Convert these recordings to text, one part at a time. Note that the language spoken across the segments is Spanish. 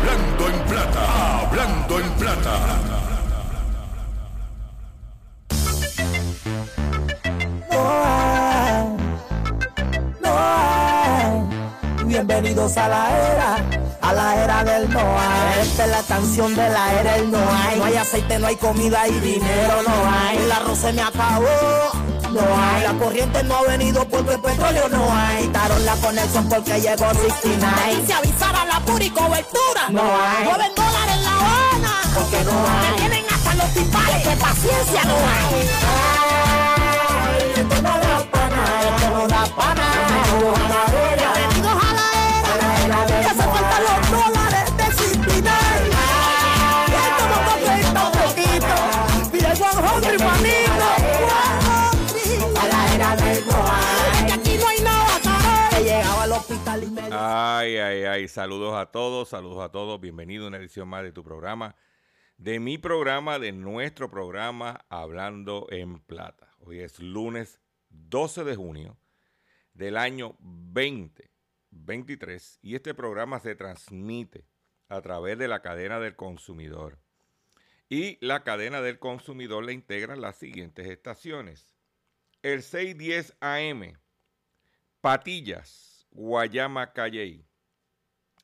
Hablando en plata, hablando en plata. Bienvenidos a la era, a la era del Noah. Esta es la canción de la era del Noah. No hay aceite, no hay comida y dinero no hay. El arroz se me acabó. No hay, la corriente no ha venido porque el petróleo no hay. Quitaron la conexión porque llegó 69. Se avisara la pura y cobertura. No hay. 9 dólares en La Habana. Porque no hay. Me tienen hasta los timbales. Que paciencia no hay. Ay, esto no da pana, esto no da pana. Saludos a todos, saludos a todos. Bienvenido a una edición más de tu programa, de mi programa, de nuestro programa Hablando en Plata. Hoy es lunes 12 de junio del año 2023 y este programa se transmite a través de la cadena del consumidor. Y la cadena del consumidor le integran las siguientes estaciones. El 610 AM, Patillas, Guayama, Calley.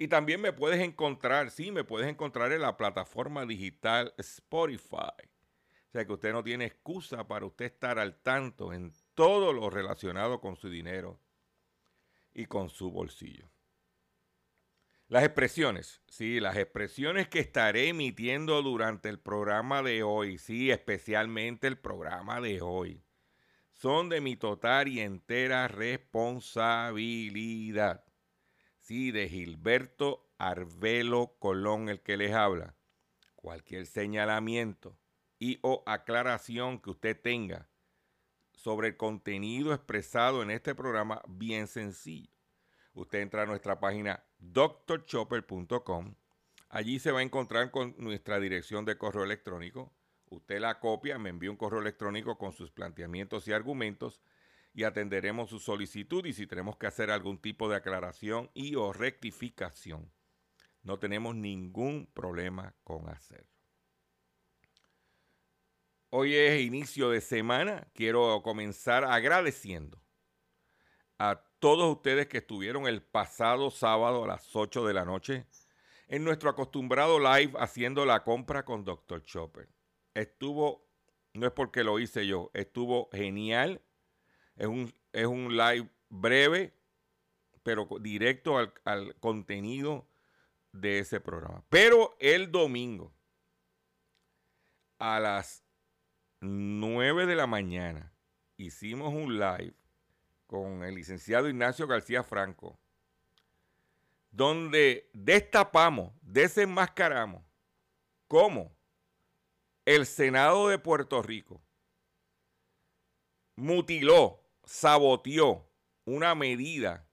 Y también me puedes encontrar, sí, me puedes encontrar en la plataforma digital Spotify. O sea que usted no tiene excusa para usted estar al tanto en todo lo relacionado con su dinero y con su bolsillo. Las expresiones, sí, las expresiones que estaré emitiendo durante el programa de hoy, sí, especialmente el programa de hoy, son de mi total y entera responsabilidad. Sí, de Gilberto Arbelo Colón, el que les habla. Cualquier señalamiento y o aclaración que usted tenga sobre el contenido expresado en este programa, bien sencillo. Usted entra a nuestra página drchopper.com. Allí se va a encontrar con nuestra dirección de correo electrónico. Usted la copia, me envía un correo electrónico con sus planteamientos y argumentos y atenderemos su solicitud y si tenemos que hacer algún tipo de aclaración y o rectificación, no tenemos ningún problema con hacerlo. Hoy es inicio de semana. Quiero comenzar agradeciendo a todos ustedes que estuvieron el pasado sábado a las 8 de la noche en nuestro acostumbrado live haciendo la compra con Dr. Chopper. Estuvo, no es porque lo hice yo, estuvo genial. Es un, es un live breve, pero directo al, al contenido de ese programa. Pero el domingo a las 9 de la mañana hicimos un live con el licenciado Ignacio García Franco, donde destapamos, desenmascaramos cómo el Senado de Puerto Rico mutiló, saboteó una medida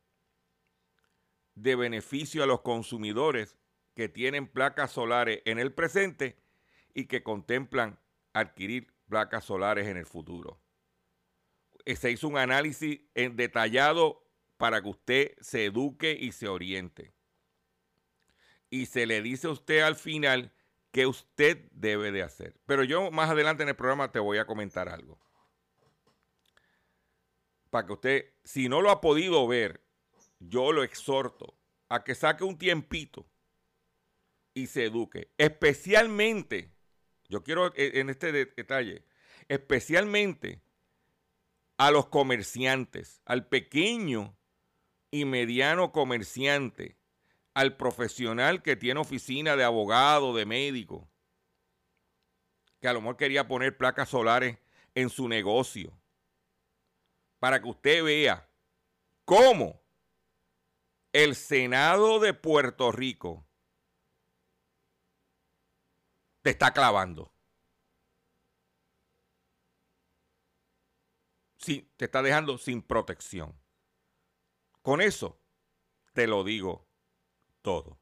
de beneficio a los consumidores que tienen placas solares en el presente y que contemplan adquirir placas solares en el futuro. eh, se hizo un análisis en detallado para que usted se eduque y se oriente. Y se le dice a usted al final qué usted debe de hacer. Pero yo más adelante en el programa te voy a comentar algo. Para que usted, si no lo ha podido ver, yo lo exhorto a que saque un tiempito y se eduque. Especialmente, yo quiero eh, en este detalle, especialmente a los comerciantes, al pequeño y mediano comerciante, al profesional que tiene oficina de abogado, de médico, que a lo mejor quería poner placas solares en su negocio, para que usted vea cómo el Senado de Puerto Rico te está clavando. Sí, te está dejando sin protección. Con eso te lo digo todo.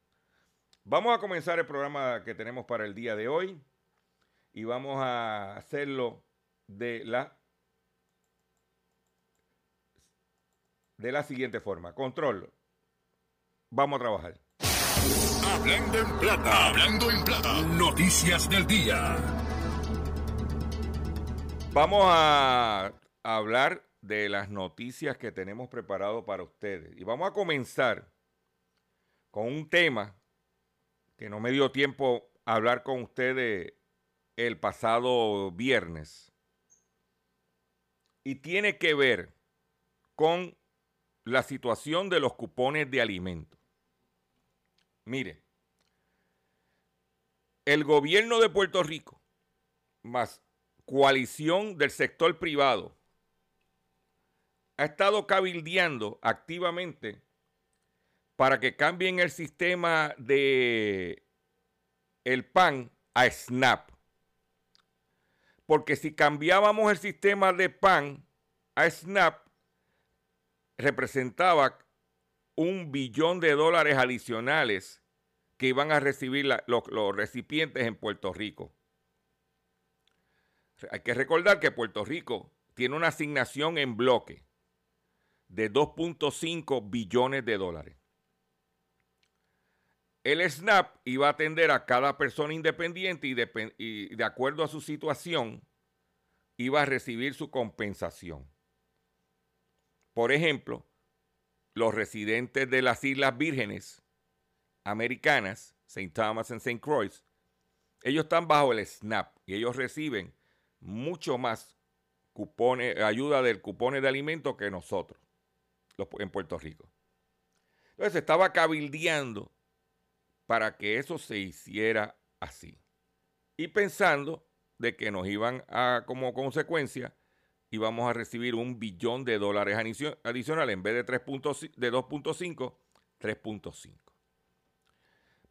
Vamos a comenzar el programa que tenemos para el día de hoy y vamos a hacerlo de la de la siguiente forma. Control. Vamos a trabajar. Hablando en plata, hablando en plata. Noticias del día. Vamos a hablar de las noticias que tenemos preparado para ustedes. Y vamos a comenzar con un tema que no me dio tiempo a hablar con ustedes el pasado viernes. Y tiene que ver con la situación de los cupones de alimentos. Mire, el gobierno de Puerto Rico, más coalición del sector privado, ha estado cabildeando activamente para que cambien el sistema de el PAN a SNAP. Porque si cambiábamos el sistema de PAN a SNAP, representaba un billón de dólares adicionales que iban a recibir los, recipientes en Puerto Rico. Hay que recordar que Puerto Rico tiene una asignación en bloque de 2.5 billones de dólares. El SNAP iba a atender a cada persona independiente y de, acuerdo a su situación iba a recibir su compensación. Por ejemplo, los residentes de las Islas Vírgenes Americanas, St. Thomas y St. Croix, ellos están bajo el SNAP y ellos reciben mucho más cupones, ayuda del cupones de alimentos que nosotros en Puerto Rico. Entonces estaba cabildeando para que eso se hiciera así. Y pensando de que nos iban a, como consecuencia, íbamos a recibir un billón de dólares adicionales en vez de, de 2.5, 3.5.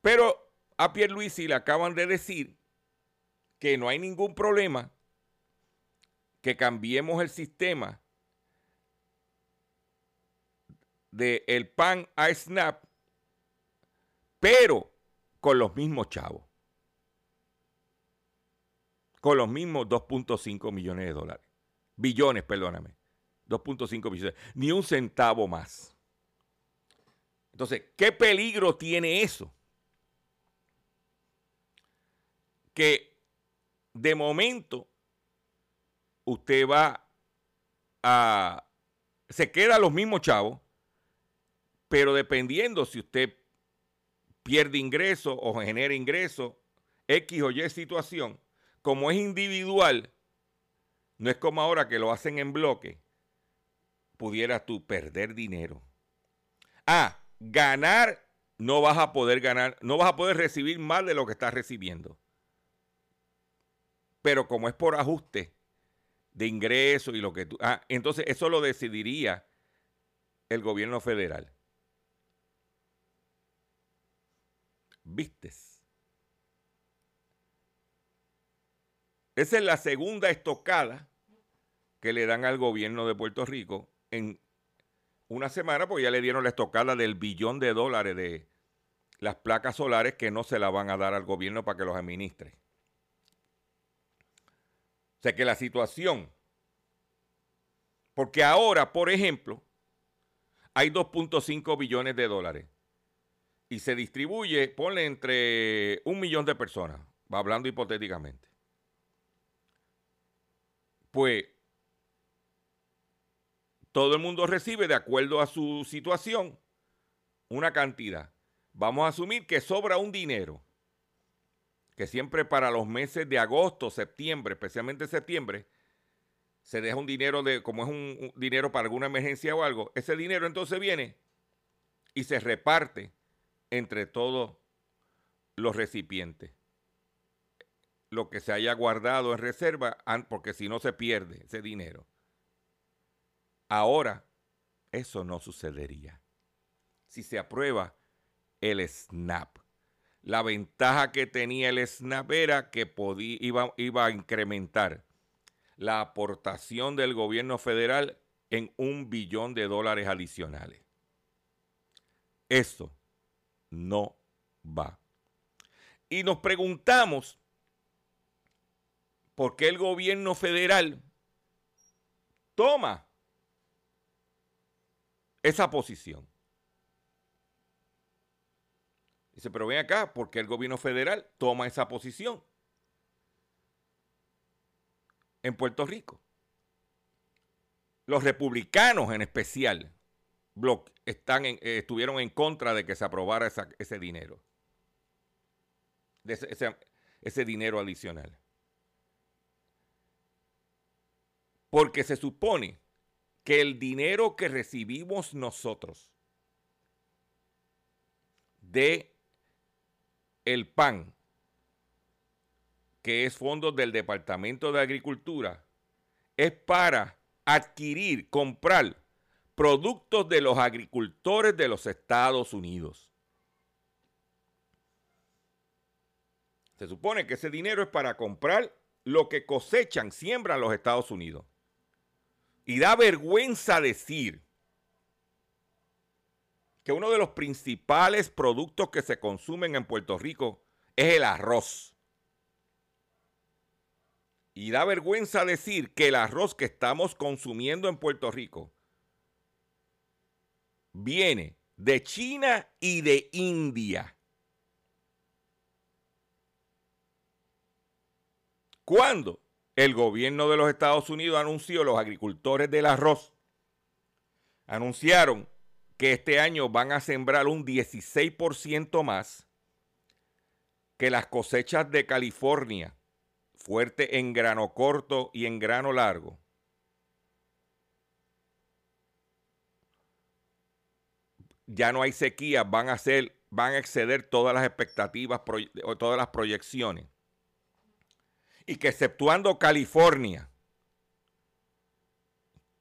Pero a Pierluisi le acaban de decir que no hay ningún problema que cambiemos el sistema de el PAN a SNAP, pero con los mismos chavos. Con los mismos 2.5 millones de dólares. Billones, perdóname. 2.5 billones. Ni un centavo más. Entonces, ¿qué peligro tiene eso? Que de momento usted va a... Se queda los mismos chavos, pero dependiendo si usted pierde ingreso o genera ingreso, X o Y situación, como es individual, no es como ahora que lo hacen en bloque, pudieras tú perder dinero. Ah, ganar, no vas a poder ganar, no vas a poder recibir más de lo que estás recibiendo. Pero como es por ajuste de ingreso y lo que tú... Ah, entonces eso lo decidiría el gobierno federal. vistes. Esa es la segunda estocada que le dan al gobierno de Puerto Rico en una semana, porque ya le dieron la estocada del billón de dólares de las placas solares que no se la van a dar al gobierno para que los administre. O sea que la situación Porque ahora, por ejemplo, hay 2.5 billones de dólares y se distribuye, ponle entre un millón de personas, va hablando hipotéticamente. Pues todo el mundo recibe de acuerdo a su situación una cantidad. Vamos a asumir que sobra un dinero, que siempre para los meses de agosto, septiembre, especialmente septiembre, se deja un dinero de, como es un, dinero para alguna emergencia o algo, ese dinero entonces viene y se reparte entre todos los recipientes. Lo que se haya guardado en reserva, porque si no se pierde ese dinero. Ahora, eso no sucedería. Si se aprueba el SNAP. La ventaja que tenía el SNAP era que podía, iba, iba a incrementar la aportación del gobierno federal en un billón de dólares adicionales. Eso no va. Y nos preguntamos por qué el gobierno federal toma esa posición. Dice, pero ven acá, ¿por qué el gobierno federal toma esa posición? en Puerto Rico. Los republicanos en especial eh, estuvieron en contra de que se aprobara ese dinero, ese dinero adicional. Porque se supone que el dinero que recibimos nosotros de el PAN que es fondos del Departamento de Agricultura, es para adquirir, comprar productos de los agricultores de los Estados Unidos. Se supone que ese dinero es para comprar lo que cosechan, siembran los Estados Unidos. Y da vergüenza decir que uno de los principales productos que se consumen en Puerto Rico es el arroz. Y da vergüenza decir que el arroz que estamos consumiendo en Puerto Rico viene de China y de India. Cuando el gobierno de los Estados Unidos anunció los agricultores del arroz, anunciaron que este año van a sembrar un 16% más que las cosechas de California fuerte en grano corto y en grano largo. Ya no hay sequía, van a ser, van a exceder todas las expectativas, todas las proyecciones. Y que exceptuando California,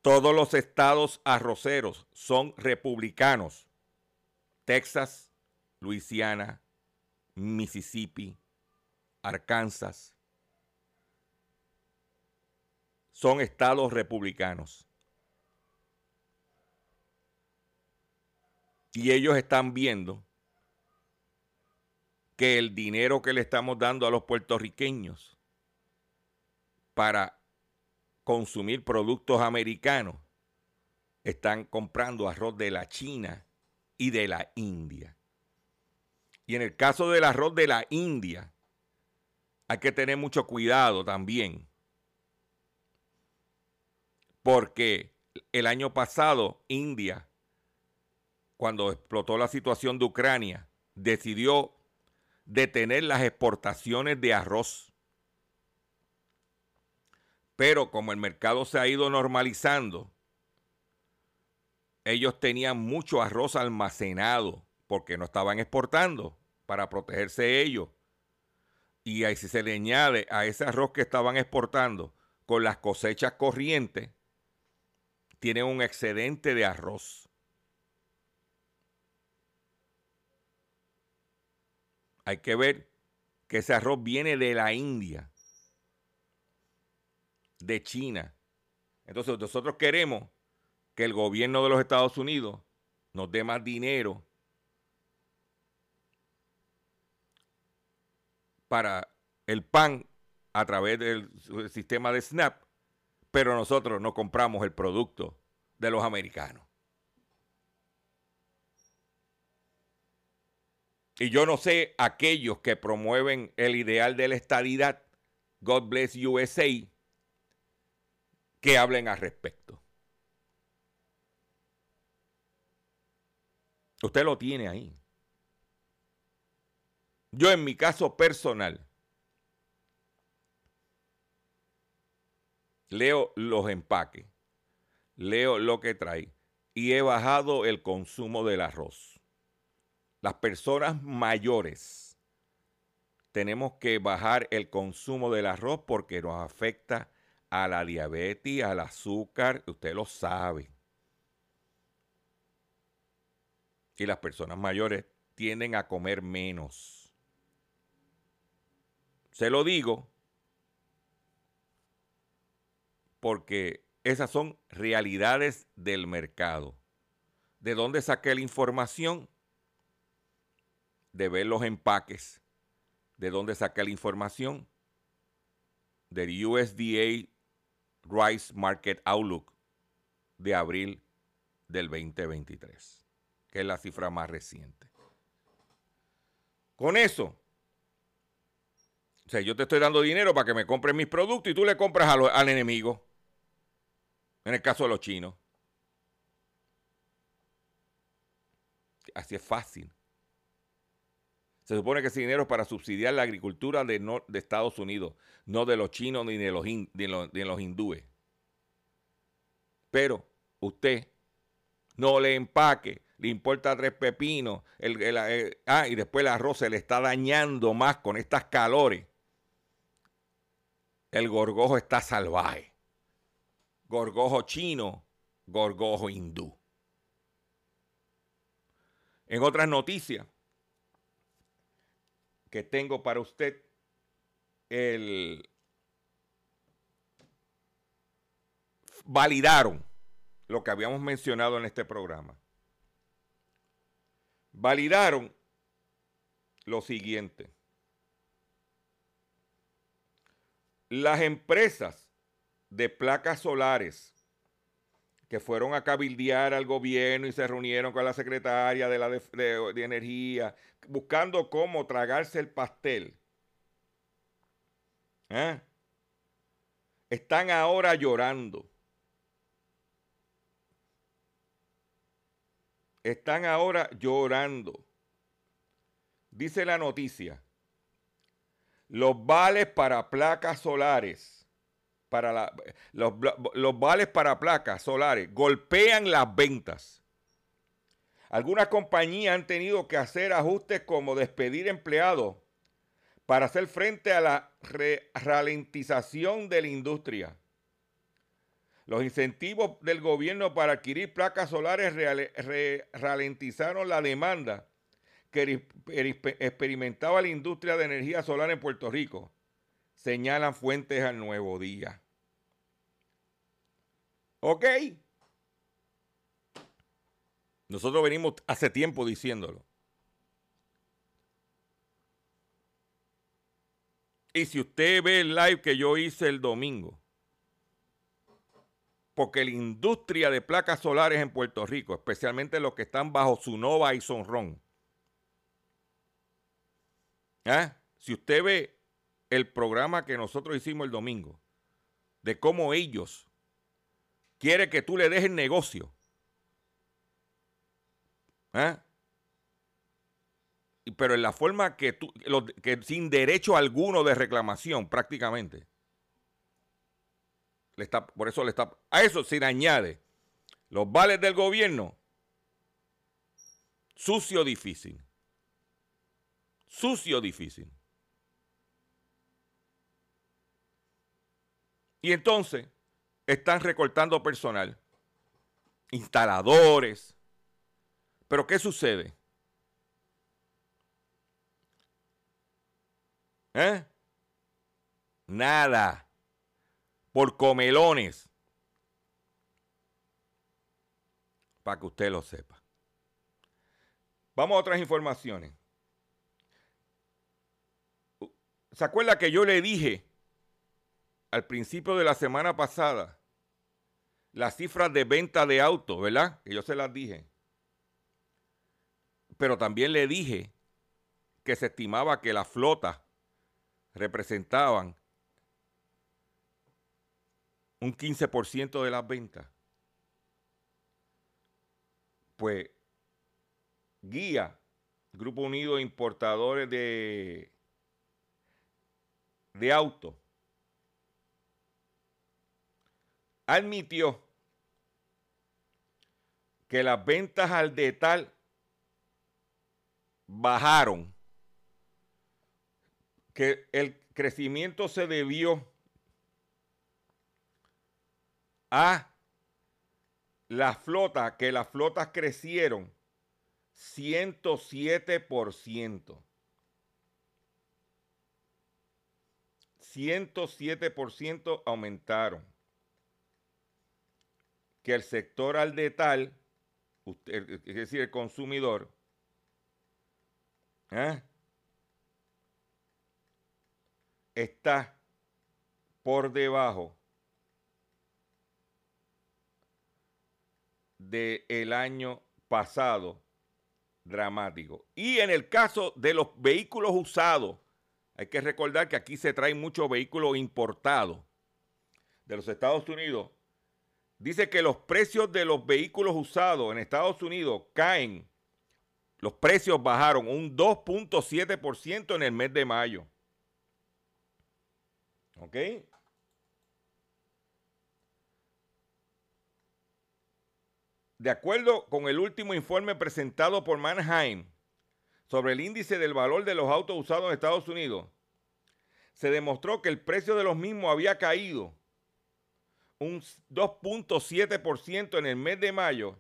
todos los estados arroceros son republicanos. Texas, Luisiana, Mississippi, Arkansas, son estados republicanos. Y ellos están viendo que el dinero que le estamos dando a los puertorriqueños para consumir productos americanos, están comprando arroz de la China y de la India. Y en el caso del arroz de la India, hay que tener mucho cuidado también porque el año pasado India, cuando explotó la situación de Ucrania, decidió detener las exportaciones de arroz. Pero como el mercado se ha ido normalizando, ellos tenían mucho arroz almacenado porque no estaban exportando para protegerse ellos. Y ahí si se le añade a ese arroz que estaban exportando con las cosechas corrientes, tienen un excedente de arroz. Hay que ver que ese arroz viene de la India, de China. Entonces nosotros queremos que el gobierno de los Estados Unidos nos dé más dinero para el pan a través del sistema de SNAP pero nosotros no compramos el producto de los americanos. Y yo no sé aquellos que promueven el ideal de la estadidad, God bless USA, que hablen al respecto. Usted lo tiene ahí. Yo en mi caso personal, leo los empaques, leo lo que trae y he bajado el consumo del arroz. Las personas mayores tenemos que bajar el consumo del arroz porque nos afecta a la diabetes, al azúcar, usted lo sabe. Y las personas mayores tienden a comer menos. Se lo digo porque esas son realidades del mercado. ¿De dónde saqué la información? De ver los empaques. ¿De dónde saqué la información? Del USDA Rice Market Outlook de abril del 2023 que es la cifra más reciente. Con eso, o sea, yo te estoy dando dinero para que me compres mis productos y tú le compras al enemigo. En el caso de los chinos. Así es fácil. Se supone que ese dinero es para subsidiar la agricultura de, Estados Unidos, no de los chinos ni de los, de los hindúes. Pero usted no le empaque le importa tres pepinos, el, ah, y después el arroz se le está dañando más con estas calores. El gorgojo está salvaje. Gorgojo chino, gorgojo hindú. En otras noticias que tengo para usted, el validaron lo que habíamos mencionado en este programa validaron lo siguiente. Las empresas de placas solares que fueron a cabildear al gobierno y se reunieron con la secretaria de, la de, Energía, buscando cómo tragarse el pastel, ¿eh? están ahora llorando están ahora llorando. Dice la noticia, los vales para placas solares, para los, los vales para placas solares golpean las ventas. Algunas compañías han tenido que hacer ajustes como despedir empleados para hacer frente a la ralentización de la industria. Los incentivos del gobierno para adquirir placas solares ralentizaron la demanda que experimentaba la industria de energía solar en Puerto Rico, señalan fuentes al nuevo día. ¿Ok? Nosotros venimos hace tiempo diciéndolo. Y si usted ve el live que yo hice el domingo, porque la industria de placas solares en Puerto Rico, especialmente los que están bajo Sunova y Sonrón, ¿ah? si usted ve el programa que nosotros hicimos el domingo, de cómo ellos quieren que tú le dejes el negocio, ¿ah? pero en la forma que tú, que sin derecho alguno de reclamación prácticamente está, por eso le está. A eso se le añade los vales del gobierno. Sucio difícil. Sucio difícil. Y entonces están recortando personal, instaladores. Pero ¿qué sucede? ¿Eh? Nada por comelones. Para que usted lo sepa. Vamos a otras informaciones. ¿Se acuerda que yo le dije al principio de la semana pasada las cifras de venta de autos, ¿verdad? Que yo se las dije. Pero también le dije que se estimaba que las flotas representaban un 15% de las ventas. Pues Guía, Grupo Unido de Importadores de, de Autos, admitió que las ventas al detal bajaron, que el crecimiento se debió a la flota, que las flotas crecieron 107%. 107% aumentaron que el sector al detal, es decir, el consumidor, ¿eh? está por debajo del año pasado dramático. Y en el caso de los vehículos usados, hay que recordar que aquí se traen muchos vehículos importados de los Estados Unidos dice que los precios de los vehículos usados en Estados Unidos caen, los precios bajaron un 2.7% en el mes de mayo. ¿Ok? De acuerdo con el último informe presentado por Mannheim sobre el índice del valor de los autos usados en Estados Unidos, se demostró que el precio de los mismos había caído un 2.7% en el mes de mayo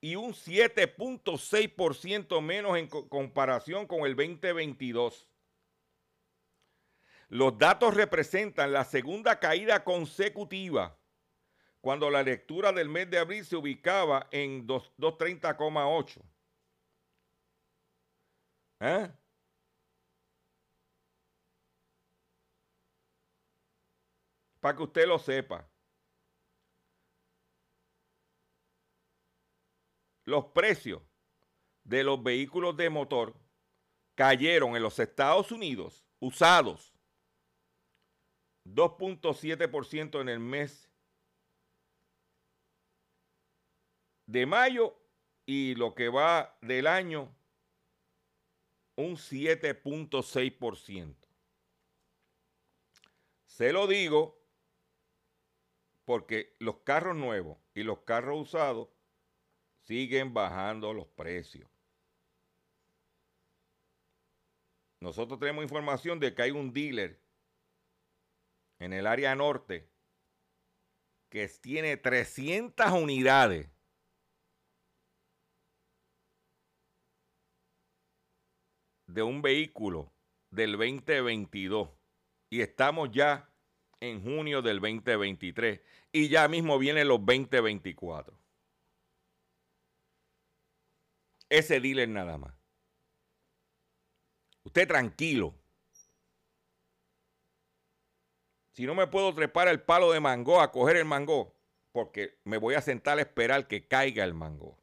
y un 7.6% menos en comparación con el 2022. Los datos representan la segunda caída consecutiva cuando la lectura del mes de abril se ubicaba en 230,8. ¿Eh? Para que usted lo sepa. Los precios de los vehículos de motor cayeron en los Estados Unidos usados 2.7% en el mes de mayo y lo que va del año un 7.6%. Se lo digo porque los carros nuevos y los carros usados siguen bajando los precios. Nosotros tenemos información de que hay un dealer en el área norte que tiene 300 unidades de un vehículo del 2022 y estamos ya en junio del 2023 y ya mismo vienen los 2024. Ese dealer nada más. Usted tranquilo. Si no me puedo trepar el palo de mango a coger el mango, porque me voy a sentar a esperar que caiga el mango.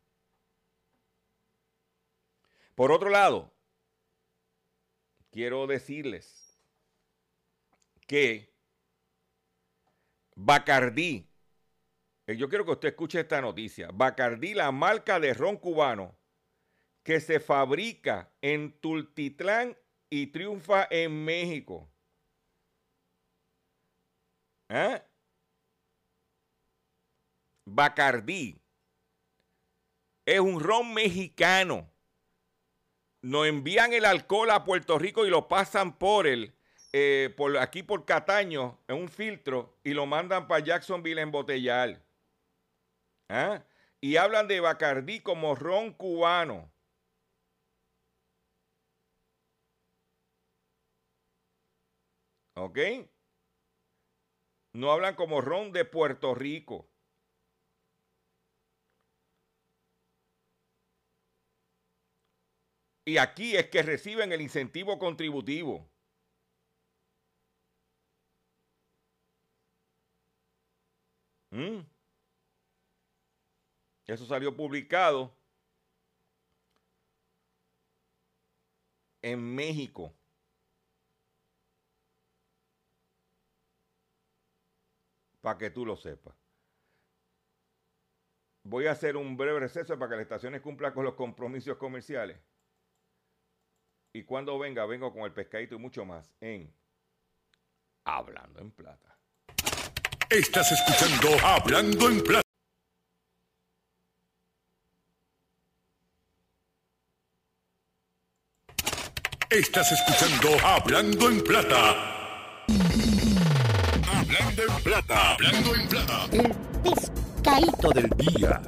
Por otro lado, quiero decirles que Bacardí, eh, yo quiero que usted escuche esta noticia. Bacardí, la marca de ron cubano que se fabrica en Tultitlán y triunfa en México. ¿Eh? Bacardí es un ron mexicano. Nos envían el alcohol a Puerto Rico y lo pasan por el eh, por, aquí por Cataño en un filtro y lo mandan para Jacksonville en botellar. ¿Ah? Y hablan de Bacardí como ron cubano. ¿Ok? No hablan como ron de Puerto Rico. Y aquí es que reciben el incentivo contributivo. ¿Mm? Eso salió publicado en México. Para que tú lo sepas. Voy a hacer un breve receso para que las estaciones cumplan con los compromisos comerciales. Y cuando venga, vengo con el pescadito y mucho más en Hablando en Plata. Estás escuchando Hablando en Plata. Estás escuchando Hablando en Plata. Hablando en Plata. Hablando en Plata. El pescadito del día.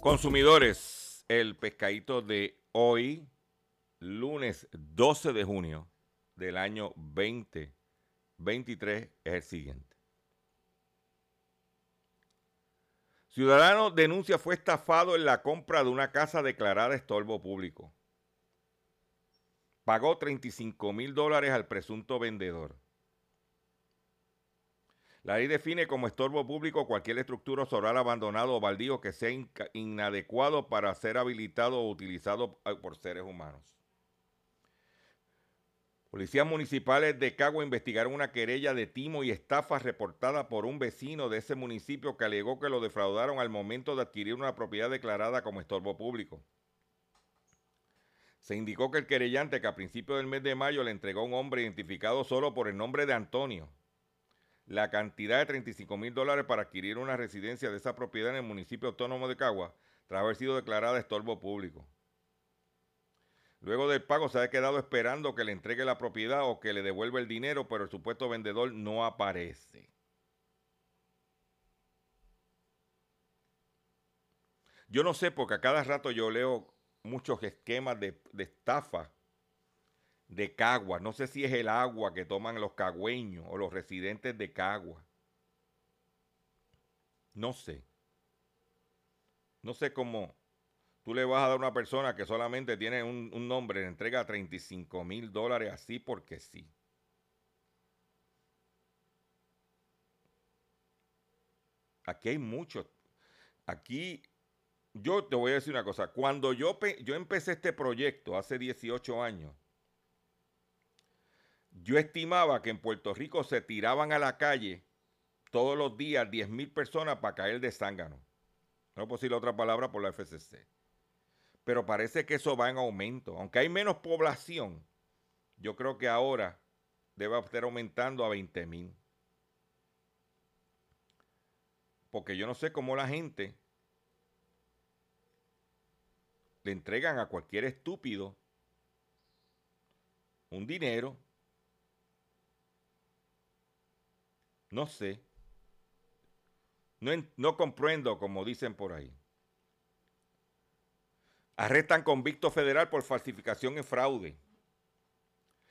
Consumidores, el pescadito de hoy, lunes 12 de junio del año 2023, es el siguiente. Ciudadano denuncia fue estafado en la compra de una casa declarada estorbo público. Pagó 35 mil dólares al presunto vendedor. La ley define como estorbo público cualquier estructura solar abandonado o baldío que sea inadecuado para ser habilitado o utilizado por seres humanos. Policías municipales de Cagua investigaron una querella de timo y estafa reportada por un vecino de ese municipio que alegó que lo defraudaron al momento de adquirir una propiedad declarada como estorbo público. Se indicó que el querellante que a principios del mes de mayo le entregó a un hombre identificado solo por el nombre de Antonio la cantidad de 35 mil dólares para adquirir una residencia de esa propiedad en el municipio autónomo de Cagua, tras haber sido declarada estorbo público. Luego del pago se ha quedado esperando que le entregue la propiedad o que le devuelva el dinero, pero el supuesto vendedor no aparece. Yo no sé, porque a cada rato yo leo muchos esquemas de, de estafa de Cagua. No sé si es el agua que toman los cagüeños o los residentes de Cagua. No sé. No sé cómo tú le vas a dar a una persona que solamente tiene un, un nombre, le entrega 35 mil dólares así porque sí. Aquí hay muchos. Aquí, yo te voy a decir una cosa. Cuando yo, yo empecé este proyecto hace 18 años, yo estimaba que en Puerto Rico se tiraban a la calle todos los días 10 mil personas para caer de zángano. No puedo decir otra palabra por la FCC. Pero parece que eso va en aumento. Aunque hay menos población, yo creo que ahora debe estar aumentando a 20 mil. Porque yo no sé cómo la gente le entregan a cualquier estúpido un dinero No sé. No, no comprendo, como dicen por ahí. Arrestan convicto federal por falsificación y fraude.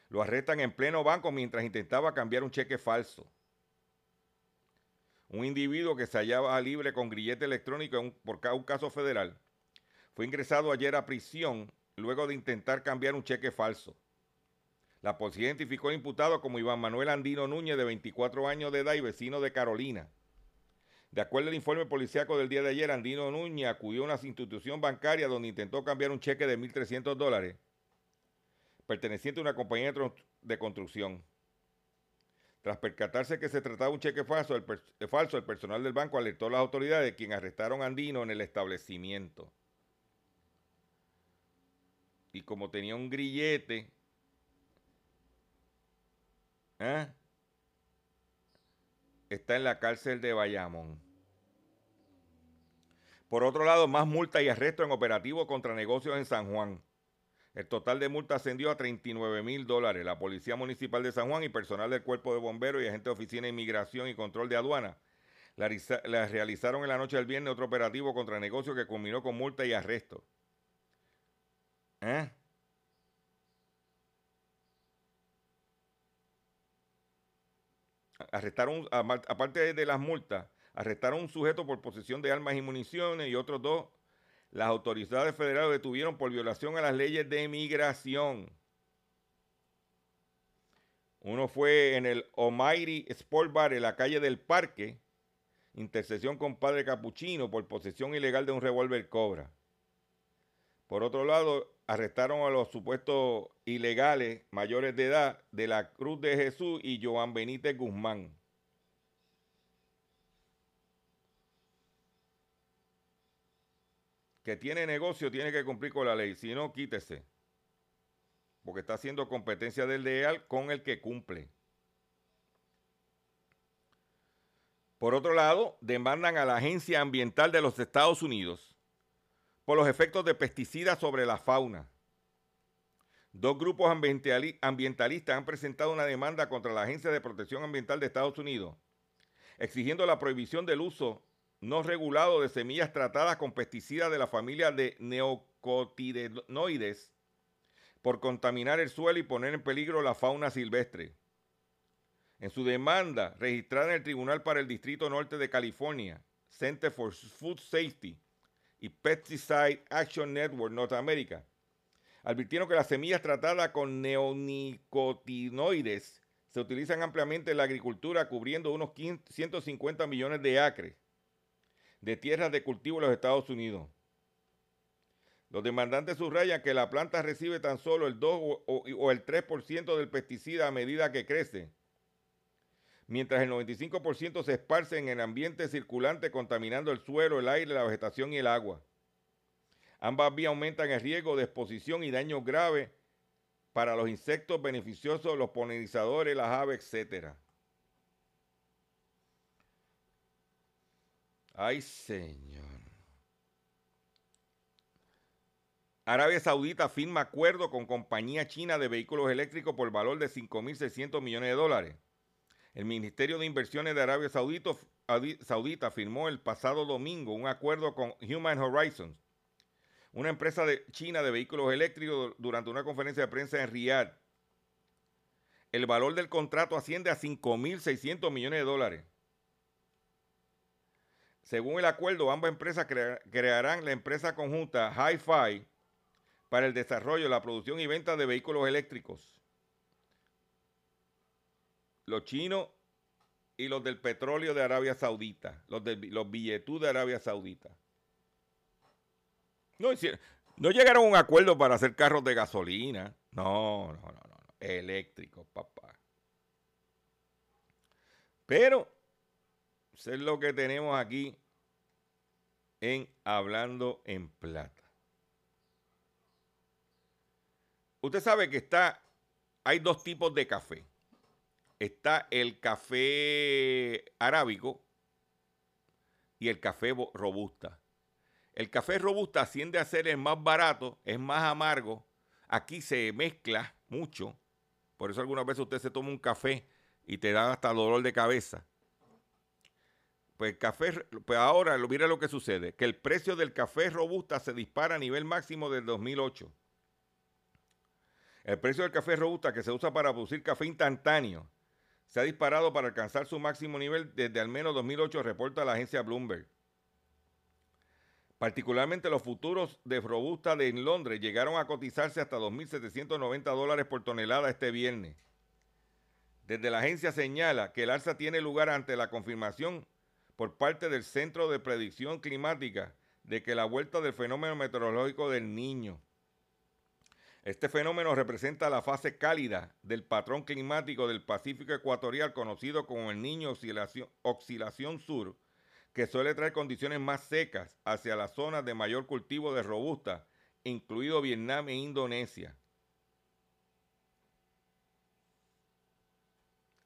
Lo arrestan en pleno banco mientras intentaba cambiar un cheque falso. Un individuo que se hallaba libre con grillete electrónico por un caso federal fue ingresado ayer a prisión luego de intentar cambiar un cheque falso. La policía identificó al imputado como Iván Manuel Andino Núñez, de 24 años de edad y vecino de Carolina. De acuerdo al informe policíaco del día de ayer, Andino Núñez acudió a una institución bancaria donde intentó cambiar un cheque de 1.300 dólares perteneciente a una compañía de construcción. Tras percatarse que se trataba de un cheque falso el, falso, el personal del banco alertó a las autoridades, quien arrestaron a Andino en el establecimiento. Y como tenía un grillete ¿Eh? está en la cárcel de Bayamón. Por otro lado, más multa y arresto en operativo contra negocios en San Juan. El total de multa ascendió a 39 mil dólares. La Policía Municipal de San Juan y personal del Cuerpo de Bomberos y agente de Oficina de Inmigración y Control de Aduana la, realizaron en la noche del viernes otro operativo contra negocios que culminó con multa y arresto. ¿Eh? Arrestaron, aparte de las multas, arrestaron un sujeto por posesión de armas y municiones y otros dos. Las autoridades federales detuvieron por violación a las leyes de migración. Uno fue en el Almighty Sport Bar en la calle del Parque, intersección con Padre Capuchino por posesión ilegal de un revólver Cobra. Por otro lado, arrestaron a los supuestos ilegales mayores de edad de la Cruz de Jesús y Joan Benítez Guzmán. Que tiene negocio tiene que cumplir con la ley, si no, quítese. Porque está haciendo competencia del leal con el que cumple. Por otro lado, demandan a la Agencia Ambiental de los Estados Unidos por los efectos de pesticidas sobre la fauna. Dos grupos ambientalistas han presentado una demanda contra la Agencia de Protección Ambiental de Estados Unidos, exigiendo la prohibición del uso no regulado de semillas tratadas con pesticidas de la familia de neocotidenoides por contaminar el suelo y poner en peligro la fauna silvestre. En su demanda, registrada en el Tribunal para el Distrito Norte de California, Center for Food Safety, y Pesticide Action Network Norteamérica advirtieron que las semillas tratadas con neonicotinoides se utilizan ampliamente en la agricultura, cubriendo unos 150 millones de acres de tierras de cultivo en los Estados Unidos. Los demandantes subrayan que la planta recibe tan solo el 2 o, el 3% del pesticida a medida que crece, mientras el 95% se esparce en el ambiente circulante contaminando el suelo, el aire, la vegetación y el agua. Ambas vías aumentan el riesgo de exposición y daños graves para los insectos beneficiosos, los polinizadores, las aves, etc. Ay, Señor. Arabia Saudita firma acuerdo con compañía china de vehículos eléctricos por valor de 5.600 millones de dólares. El Ministerio de Inversiones de Arabia Saudita, firmó el pasado domingo un acuerdo con Human Horizons, una empresa de China de vehículos eléctricos, durante una conferencia de prensa en Riyadh. El valor del contrato asciende a 5.600 millones de dólares. Según el acuerdo, ambas empresas crearán la empresa conjunta Hi-Fi para el desarrollo, la producción y venta de vehículos eléctricos los chinos y los del petróleo de Arabia Saudita, los, de, los billetú de Arabia Saudita. No, llegaron a un acuerdo para hacer carros de gasolina. No, no, no, no, no. Eléctricos, papá. Pero, eso es lo que tenemos aquí en Hablando en Plata. Usted sabe que está, hay dos tipos de café está el café arábico y el café robusta. El café robusta asciende a ser el más barato, es más amargo. Aquí se mezcla mucho. Por eso algunas veces usted se toma un café y te da hasta dolor de cabeza. Pues el café, pues ahora mira lo que sucede, que el precio del café robusta se dispara a nivel máximo del 2008. El precio del café robusta que se usa para producir café instantáneo se ha disparado para alcanzar su máximo nivel desde al menos 2008, reporta la agencia Bloomberg. Particularmente los futuros de Robusta de Londres llegaron a cotizarse hasta 2.790 dólares por tonelada este viernes. Desde la agencia señala que el alza tiene lugar ante la confirmación por parte del Centro de Predicción Climática de que la vuelta del fenómeno meteorológico del niño este fenómeno representa la fase cálida del patrón climático del Pacífico ecuatorial conocido como el Niño oscilación, Sur, que suele traer condiciones más secas hacia las zonas de mayor cultivo de robusta, incluido Vietnam e Indonesia.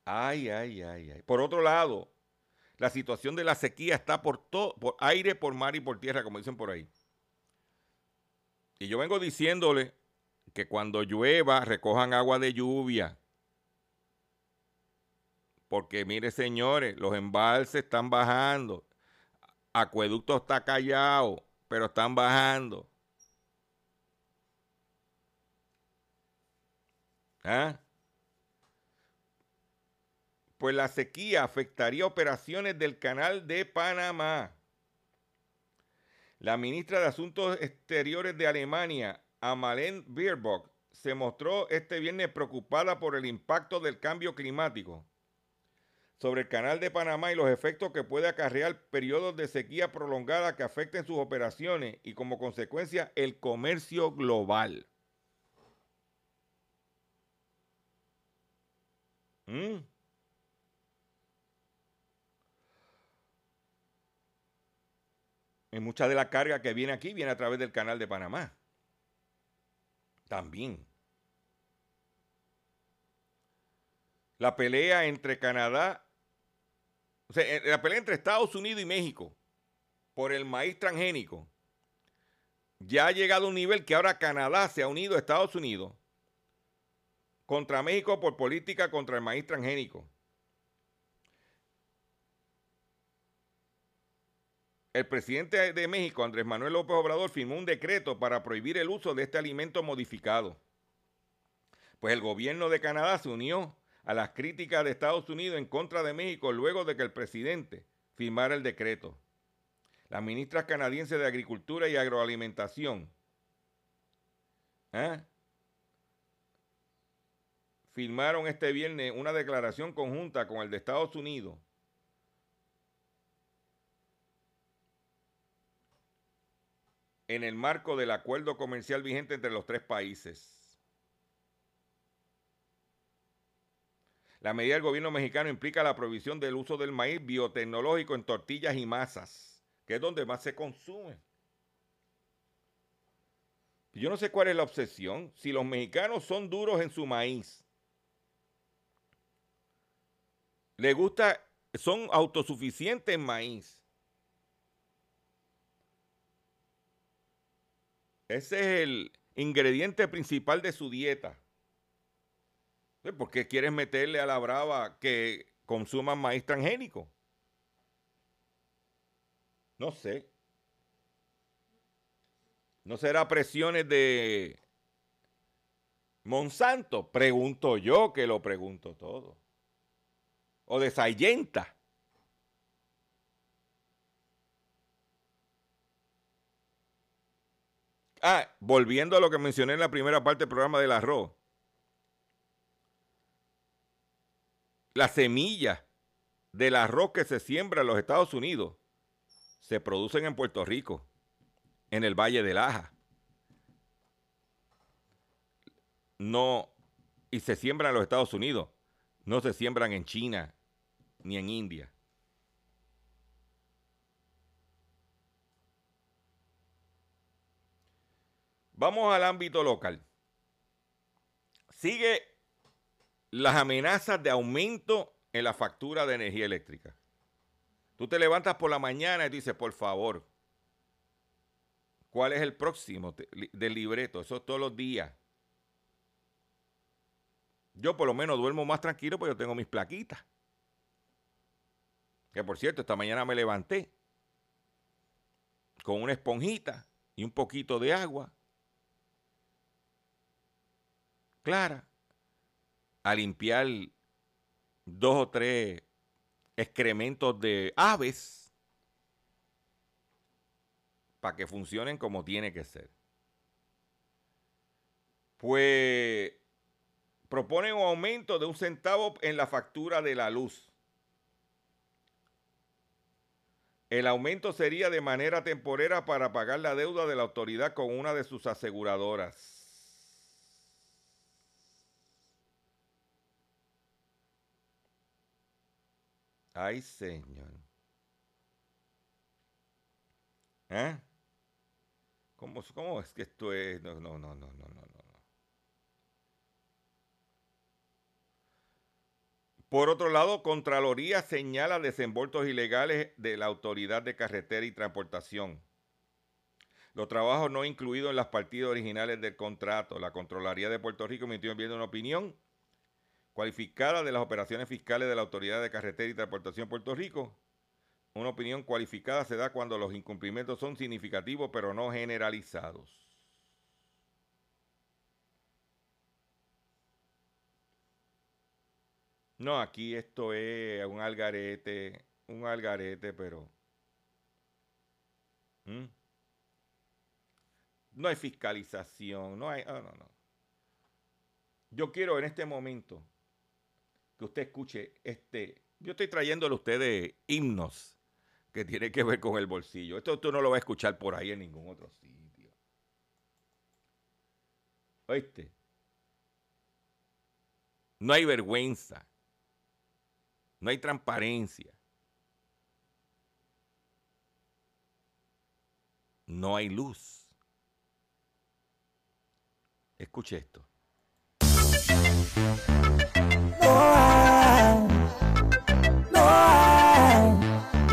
Ay, ay, ay, ay. Por otro lado, la situación de la sequía está por todo, por aire, por mar y por tierra, como dicen por ahí. Y yo vengo diciéndole que cuando llueva recojan agua de lluvia. Porque mire señores, los embalses están bajando. Acueducto está callado, pero están bajando. ¿Ah? Pues la sequía afectaría operaciones del canal de Panamá. La ministra de Asuntos Exteriores de Alemania, Amalén Baerbock se mostró este viernes preocupada por el impacto del cambio climático sobre el canal de Panamá y los efectos que puede acarrear periodos de sequía prolongada que afecten sus operaciones y como consecuencia el comercio global. ¿Mm? Mucha de la carga que viene aquí viene a través del canal de Panamá. También. La pelea entre Canadá, o sea, eh, la pelea entre Estados Unidos y México por el maíz transgénico ya ha llegado a un nivel que ahora Canadá se ha unido a Estados Unidos contra México por política contra el maíz transgénico. El presidente de México, Andrés Manuel López Obrador, firmó un decreto para prohibir el uso de este alimento modificado. Pues el gobierno de Canadá se unió a las críticas de Estados Unidos en contra de México luego de que el presidente firmara el decreto. Las ministras canadienses de Agricultura y Agroalimentación ¿eh? firmaron este viernes una declaración conjunta con el de Estados Unidos en el marco del acuerdo comercial vigente entre los tres países. La medida del gobierno mexicano implica la prohibición del uso del maíz biotecnológico en tortillas y masas, que es donde más se consume. Yo no sé cuál es la obsesión. Si los mexicanos son duros en su maíz, les gusta, son autosuficientes en maíz Ese es el ingrediente principal de su dieta. ¿Por qué quieres meterle a la brava que consuman maíz transgénico? No sé. ¿No será presiones de Monsanto? Pregunto yo que lo pregunto todo. O de Sayenta. Ah, volviendo a lo que mencioné en la primera parte del programa del arroz. Las semillas del arroz que se siembra en los Estados Unidos se producen en Puerto Rico, en el Valle del Aja. No, y se siembran en los Estados Unidos, no se siembran en China ni en India. Vamos al ámbito local. Sigue las amenazas de aumento en la factura de energía eléctrica. Tú te levantas por la mañana y dices, por favor, ¿cuál es el próximo del libreto? Eso es todos los días. Yo por lo menos duermo más tranquilo porque yo tengo mis plaquitas. Que por cierto, esta mañana me levanté con una esponjita y un poquito de agua a limpiar dos o tres excrementos de aves para que funcionen como tiene que ser. Pues propone un aumento de un centavo en la factura de la luz. El aumento sería de manera temporera para pagar la deuda de la autoridad con una de sus aseguradoras. Ay, Señor. ¿Eh? ¿Cómo, ¿Cómo, es que esto es? No, no, no, no, no, no, no. Por otro lado, Contraloría señala desembolsos ilegales de la Autoridad de Carretera y Transportación. Los trabajos no incluidos en las partidas originales del contrato. La Contraloría de Puerto Rico emitió enviando una opinión cualificada de las operaciones fiscales de la Autoridad de Carretera y Transportación Puerto Rico. Una opinión cualificada se da cuando los incumplimientos son significativos pero no generalizados. No, aquí esto es un algarete, un algarete, pero... No hay fiscalización, no hay... no, no. Yo quiero en este momento que usted escuche este. Yo estoy trayéndole a ustedes himnos que tienen que ver con el bolsillo. Esto tú no lo vas a escuchar por ahí en ningún otro sitio. ¿Oíste? No hay vergüenza. No hay transparencia. No hay luz. Escuche esto. No no.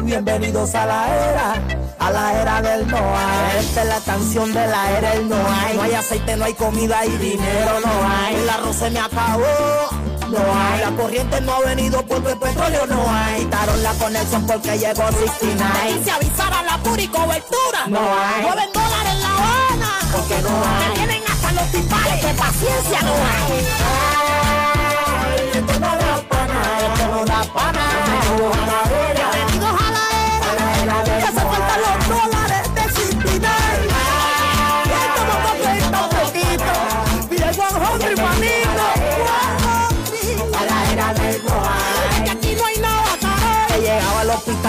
Bienvenidos a la era, a la era del no hay. Esta es la canción de la era del no hay. No hay aceite, no hay comida y dinero no hay. El arroz se me acabó. No hay, la corriente no ha venido porque el petróleo no hay. Quitaron la conexión porque llegó 69. Y se avisara la pura y cobertura. No hay. 9 dólares en La Habana. Porque no hay. Me tienen hasta los timbales. Que paciencia no hay. Ay, esto no da pana, esto no da pana.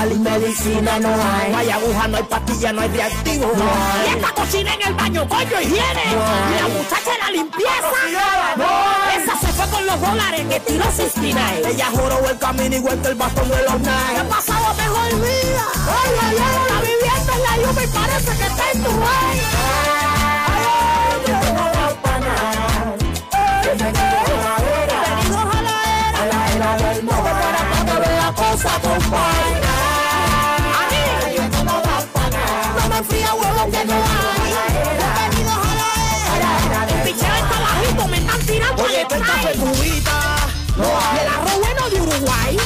Al hospital y medicina no hay. No hay aguja, no hay pastilla, no hay reactivo. No Y hay. esta cocina en el baño, coño, higiene. Y la muchacha de la limpieza. Esa se fue con los dólares que tiró 69. Ella joró el camino igual que el bastón de los He Nike. pasado mejor vida. Ay, ay, la vivienda en la lluvia y parece que está en tu no. Bienvenidos a la era. A la era. Del no hay. Para la cosa, compadre. Tirando Oye, al esto es café strike. cubita. No hay. el arroz bueno de Uruguay.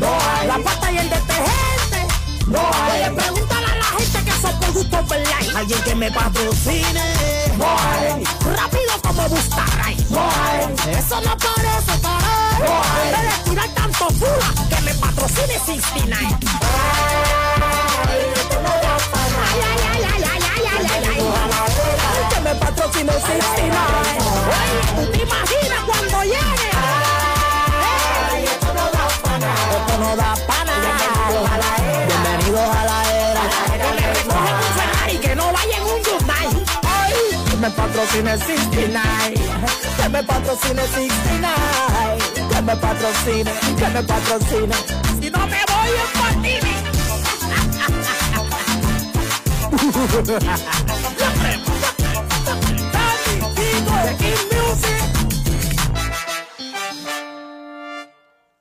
No hay. La pasta y el detergente. No hay. Pregúntale a la gente que son por gusto online. Alguien que me patrocine. No hay. Rápido como Bustaray. No hay. Eso no parece parar. No hay. De tirar tanto fula, que me patrocine 69. Esto no da pana. Ay, ay, ay, ay, ay, ay, ay, Que me patrocine 69. Oye, ¿tú te imaginas cuando llegue? Ay, esto no da pana. Esto no da pana. Bienvenidos a la era. Bienvenidos a la era. Que me recogen un Ferrari, que no vaya en un Hyundai. Que me patrocine 69. Que me patrocine 69. Que me patrocine, que me patrocine. Si no me voy en patines. Dani,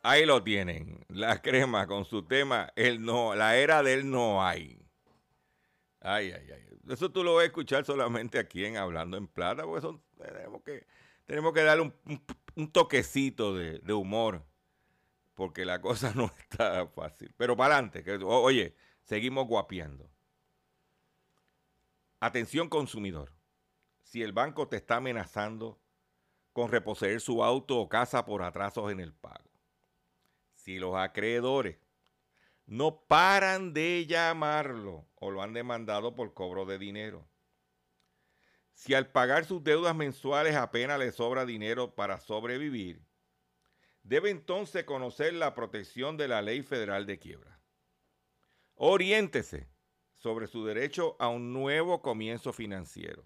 Ahí lo tienen. La crema con su tema, el no, la era del no hay. Ay, ay, ay. Eso tú lo vas a escuchar solamente aquí en Hablando en Plata, porque tenemos que, tenemos que darle un, toquecito de, humor, porque la cosa no está fácil. Pero para adelante, que, oye, seguimos guapiando. Atención consumidor. Si el banco te está amenazando con reposeer su auto o casa por atrasos en el pago, si los acreedores no paran de llamarlo o lo han demandado por cobro de dinero, si al pagar sus deudas mensuales apenas le sobra dinero para sobrevivir, debe entonces conocer la protección de la ley federal de quiebra. Oriéntese sobre su derecho a un nuevo comienzo financiero.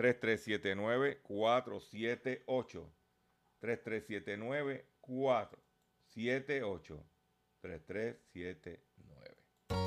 3379-478. 3379-478. 3378.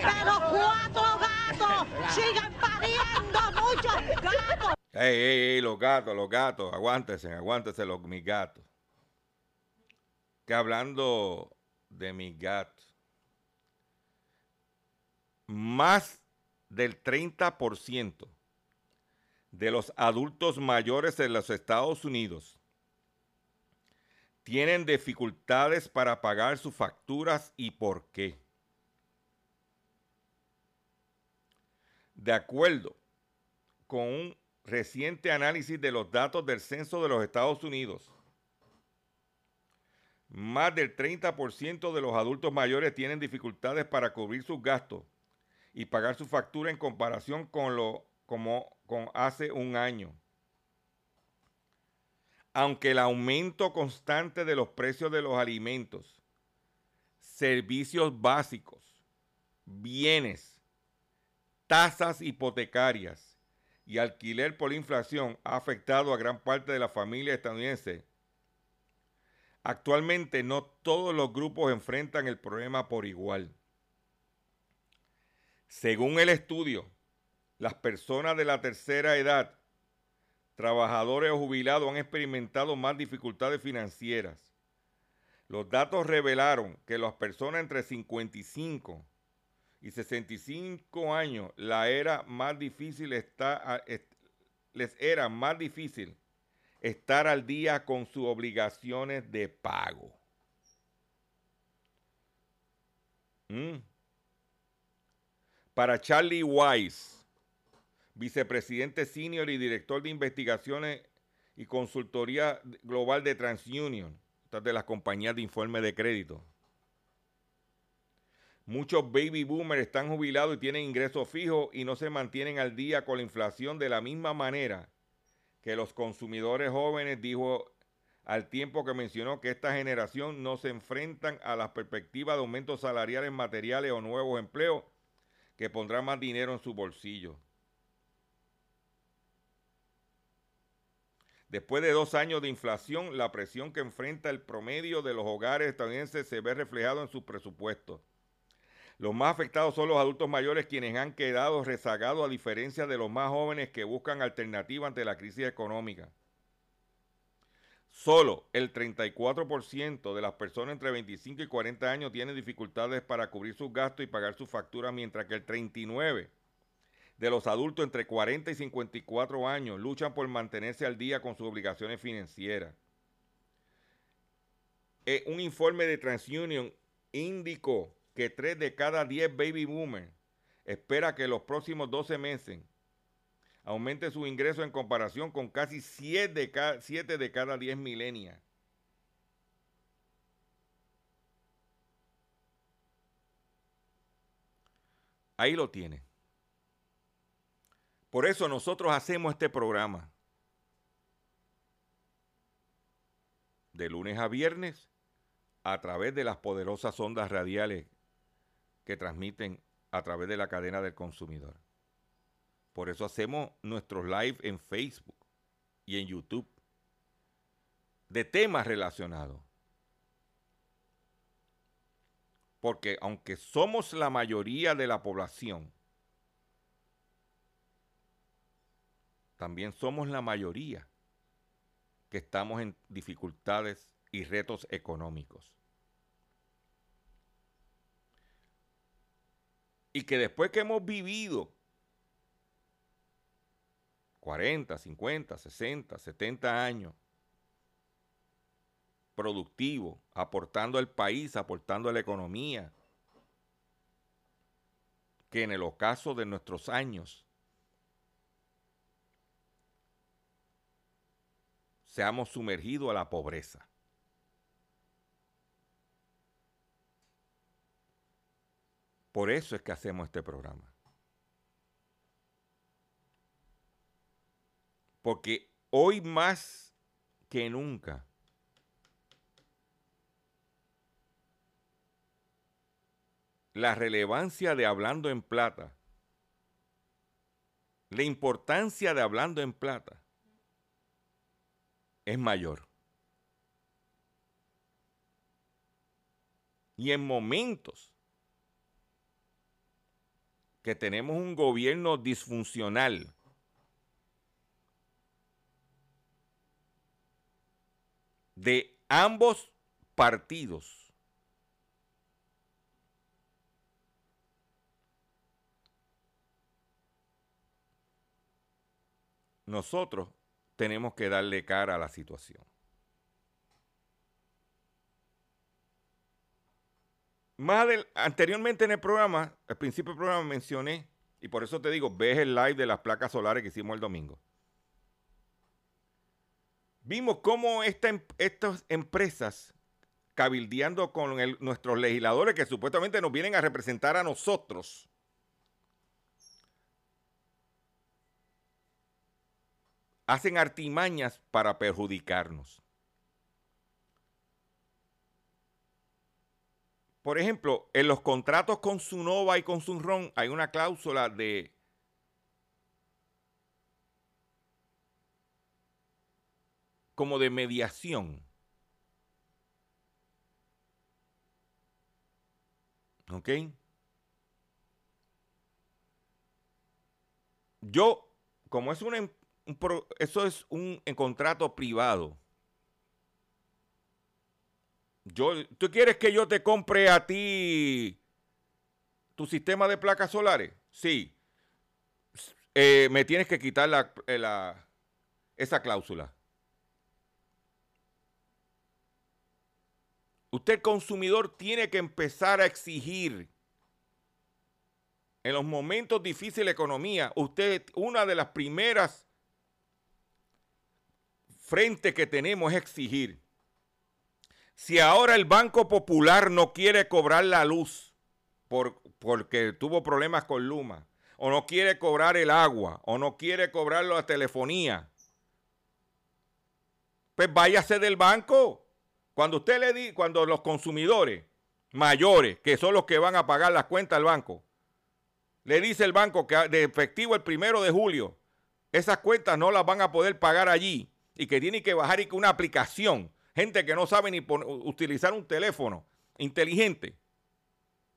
Pero cuatro gatos sigan pariendo muchos gatos. Ey, ey, ey, los gatos, los gatos, aguántense, aguántense los mis gatos. Que hablando de mis gatos, más del 30% de los adultos mayores en los Estados Unidos tienen dificultades para pagar sus facturas y por qué. De acuerdo con un reciente análisis de los datos del censo de los Estados Unidos, más del 30% de los adultos mayores tienen dificultades para cubrir sus gastos y pagar su factura en comparación con lo como con hace un año. Aunque el aumento constante de los precios de los alimentos, servicios básicos, bienes, tasas hipotecarias y alquiler por la inflación ha afectado a gran parte de la familia estadounidense. Actualmente no todos los grupos enfrentan el problema por igual. Según el estudio, las personas de la tercera edad, trabajadores o jubilados han experimentado más dificultades financieras. Los datos revelaron que las personas entre 55 y 65 años la era más difícil les era más difícil estar al día con sus obligaciones de pago. Mm. Para Charlie Wise, vicepresidente senior y director de investigaciones y consultoría global de TransUnion, de las compañías de informe de crédito. Muchos baby boomers están jubilados y tienen ingresos fijos y no se mantienen al día con la inflación de la misma manera que los consumidores jóvenes, dijo al tiempo que mencionó que esta generación no se enfrentan a las perspectivas de aumentos salariales materiales o nuevos empleos que pondrán más dinero en su bolsillo. Después de dos años de inflación, la presión que enfrenta el promedio de los hogares estadounidenses se ve reflejado en sus presupuestos. Los más afectados son los adultos mayores quienes han quedado rezagados a diferencia de los más jóvenes que buscan alternativas ante la crisis económica. Solo el 34% de las personas entre 25 y 40 años tienen dificultades para cubrir sus gastos y pagar sus facturas, mientras que el 39% de los adultos entre 40 y 54 años luchan por mantenerse al día con sus obligaciones financieras. Eh, un informe de TransUnion indicó que 3 de cada 10 baby boomers espera que los próximos 12 meses aumente su ingreso en comparación con casi 7 de cada, 7 de cada 10 milenias. Ahí lo tiene. Por eso nosotros hacemos este programa. De lunes a viernes a través de las poderosas ondas radiales que transmiten a través de la cadena del consumidor. Por eso hacemos nuestros live en Facebook y en YouTube de temas relacionados. Porque aunque somos la mayoría de la población, también somos la mayoría que estamos en dificultades y retos económicos. Y que después que hemos vivido 40, 50, 60, 70 años productivo, aportando al país, aportando a la economía, que en el ocaso de nuestros años seamos sumergidos a la pobreza. Por eso es que hacemos este programa. Porque hoy más que nunca la relevancia de hablando en plata, la importancia de hablando en plata es mayor. Y en momentos que tenemos un gobierno disfuncional, de ambos partidos, nosotros tenemos que darle cara a la situación. Más anteriormente en el programa, al principio del programa mencioné, y por eso te digo, ves el live de las placas solares que hicimos el domingo. Vimos cómo em, estas empresas, cabildeando con nuestros legisladores que supuestamente nos vienen a representar a nosotros, hacen artimañas para perjudicarnos. Por ejemplo, en los contratos con Sunova y con Sunron hay una cláusula de como de mediación. ¿Ok? Yo, como es un, em, eso es un contrato privado, yo, ¿Tú quieres que yo te compre a ti tu sistema de placas solares? Sí. Eh, me tienes que quitar la, eh, esa cláusula. Usted, consumidor, tiene que empezar a exigir en los momentos difíciles de la economía. Usted, una de las primeras frentes que tenemos es exigir. Si ahora el Banco Popular no quiere cobrar la luz por, porque tuvo problemas con Luma, o no quiere cobrar el agua, o no quiere cobrar la telefonía, pues váyase del banco. Cuando usted le di, cuando los consumidores mayores, que son los que van a pagar las cuentas al banco, le dice el banco que de efectivo el primero de julio, esas cuentas no las van a poder pagar allí y que tiene que bajar y que una aplicación gente que no sabe ni utilizar un teléfono inteligente.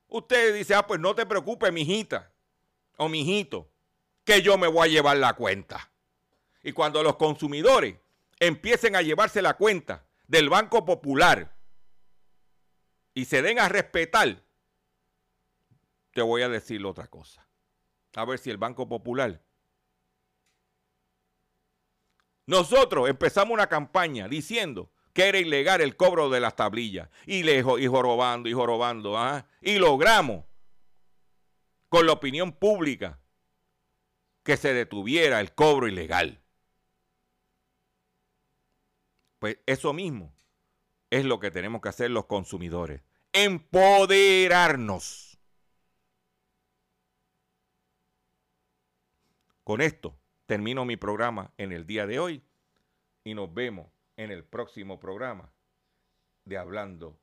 Usted dice, ah, pues no te preocupes, mijita o mijito, que yo me voy a llevar la cuenta. Y cuando los consumidores empiecen a llevarse la cuenta del Banco Popular y se den a respetar, te voy a decir otra cosa. A ver si el Banco Popular. Nosotros empezamos una campaña diciendo que era ilegal el cobro de las tablillas. Y, y jorobando y jorobando. ¿ah? Y logramos con la opinión pública que se detuviera el cobro ilegal. Pues eso mismo es lo que tenemos que hacer los consumidores. Empoderarnos. Con esto termino mi programa en el día de hoy y nos vemos en el próximo programa de Hablando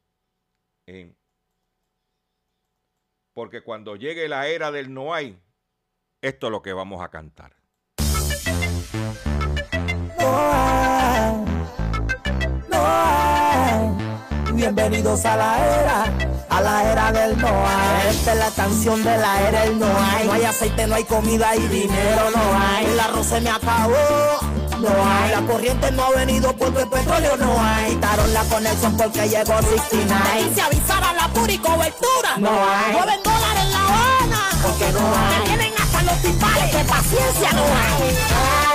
en... Porque cuando llegue la era del no hay, esto es lo que vamos a cantar. No hay, no hay. Bienvenidos a la era, a la era del no hay. Esta es la canción de la era del no hay. No hay aceite, no hay comida y dinero no hay. El arroz se me acabó no hay. La corriente no ha venido porque petróleo no hay. Taron la conexión porque llegó 69. Se avisara la pura y cobertura. No hay. Mueven dólares en La Habana. Porque no hay. Me tienen hasta los tipales De paciencia no hay.